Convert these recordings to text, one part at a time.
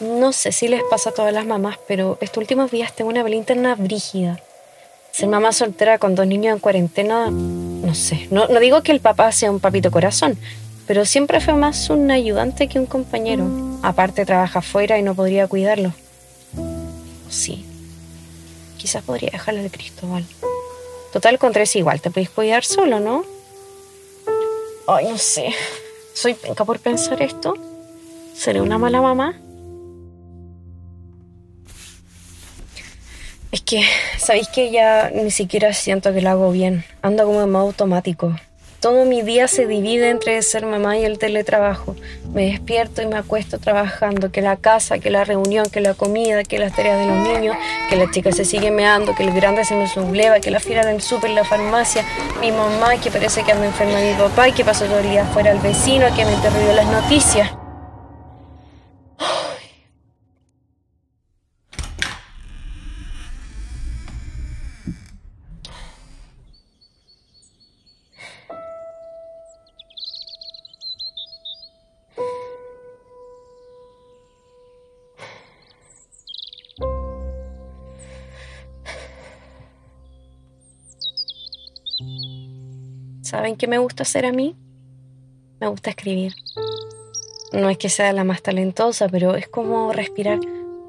No sé si les pasa a todas las mamás, pero estos últimos días tengo una pelea interna brígida. Ser mamá soltera con dos niños en cuarentena, no sé. No, no digo que el papá sea un papito corazón, pero siempre fue más un ayudante que un compañero. Aparte trabaja afuera y no podría cuidarlo. Sí. Quizás podría dejarle al Cristóbal. Total, con tres igual, te podéis cuidar solo, ¿no? Ay, no sé. Soy penca por pensar esto. ¿Seré una mala mamá? Es que, ¿sabéis que ya ni siquiera siento que lo hago bien? Ando como en modo automático. Todo mi día se divide entre ser mamá y el teletrabajo. Me despierto y me acuesto trabajando, que la casa, que la reunión, que la comida, que las tareas de los niños, que la chica se sigue meando, que el grande se me subleva, que la fiera del súper, la farmacia, mi mamá que parece que anda enferma mi papá que pasó todo el día fuera al vecino, que me interrumpió las noticias. ¿Saben qué me gusta hacer a mí? Me gusta escribir. No es que sea la más talentosa, pero es como respirar,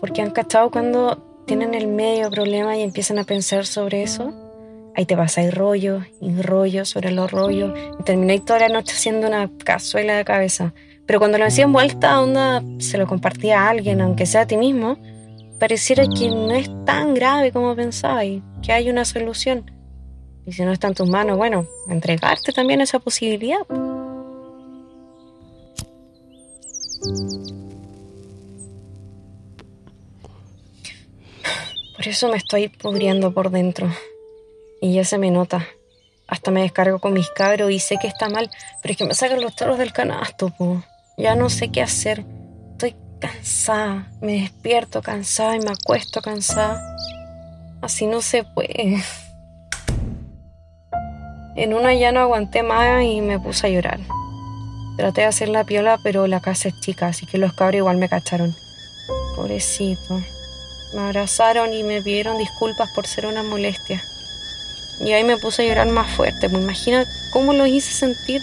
porque han cachado cuando tienen el medio problema y empiezan a pensar sobre eso. Ahí te vas, hay rollo y rollo sobre los rollos, y termináis toda la noche haciendo una cazuela de cabeza. Pero cuando lo hacía en vuelta, onda, se lo compartía a alguien, aunque sea a ti mismo, pareciera que no es tan grave como pensabais, que hay una solución. Y si no está en tus manos, bueno, entregarte también esa posibilidad. Por eso me estoy pudriendo por dentro. Y ya se me nota. Hasta me descargo con mis cabros y sé que está mal, pero es que me sacan los toros del canasto. Ya no sé qué hacer. Estoy cansada. Me despierto cansada y me acuesto cansada. Así no se puede. En una ya no aguanté más y me puse a llorar. Traté de hacer la piola, pero la casa es chica, así que los cabros igual me cacharon. Pobrecito. Me abrazaron y me pidieron disculpas por ser una molestia. Y ahí me puse a llorar más fuerte. Me imagina cómo lo hice sentir.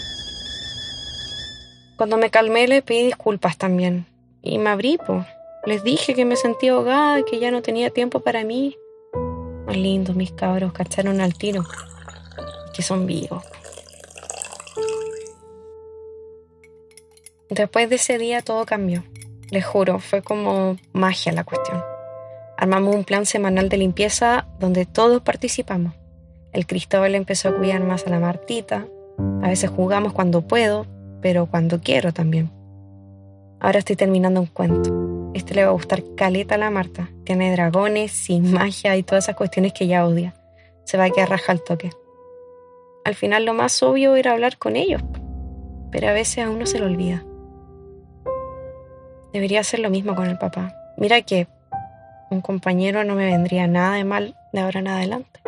Cuando me calmé le pedí disculpas también. Y me abrí, pues. Les dije que me sentía ahogada, que ya no tenía tiempo para mí. Más lindos mis cabros, cacharon al tiro que son vivos. Después de ese día todo cambió. Les juro, fue como magia la cuestión. Armamos un plan semanal de limpieza donde todos participamos. El Cristóbal empezó a cuidar más a la Martita. A veces jugamos cuando puedo, pero cuando quiero también. Ahora estoy terminando un cuento. Este le va a gustar caleta a la Marta. Tiene dragones, sin magia y todas esas cuestiones que ella odia. Se va a quedar raja al toque. Al final lo más obvio era hablar con ellos, pero a veces a uno se lo olvida. Debería hacer lo mismo con el papá. Mira que un compañero no me vendría nada de mal de ahora en adelante.